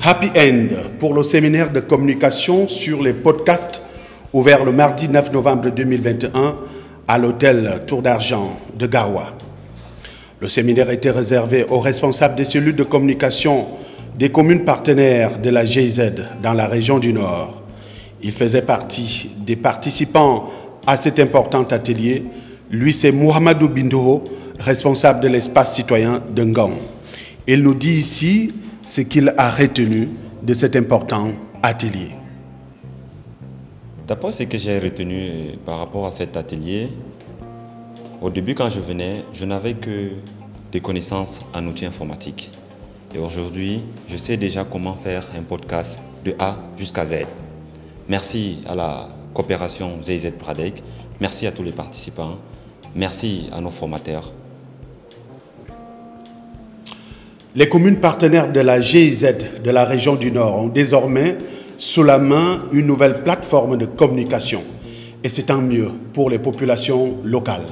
Happy End pour le séminaire de communication sur les podcasts ouvert le mardi 9 novembre 2021 à l'hôtel Tour d'Argent de Gawa. Le séminaire était réservé aux responsables des cellules de communication des communes partenaires de la GIZ dans la région du Nord. Il faisait partie des participants à cet important atelier. Lui, c'est Mohamedou Bindo, responsable de l'espace citoyen de. Il nous dit ici ce qu'il a retenu de cet important atelier. D'après ce que j'ai retenu par rapport à cet atelier, au début quand je venais, je n'avais que des connaissances en outils informatiques. Et aujourd'hui, je sais déjà comment faire un podcast de A jusqu'à Z. Merci à la coopération ZZ Pradec, merci à tous les participants, merci à nos formateurs. Les communes partenaires de la GIZ de la région du Nord ont désormais sous la main une nouvelle plateforme de communication. Et c'est tant mieux pour les populations locales.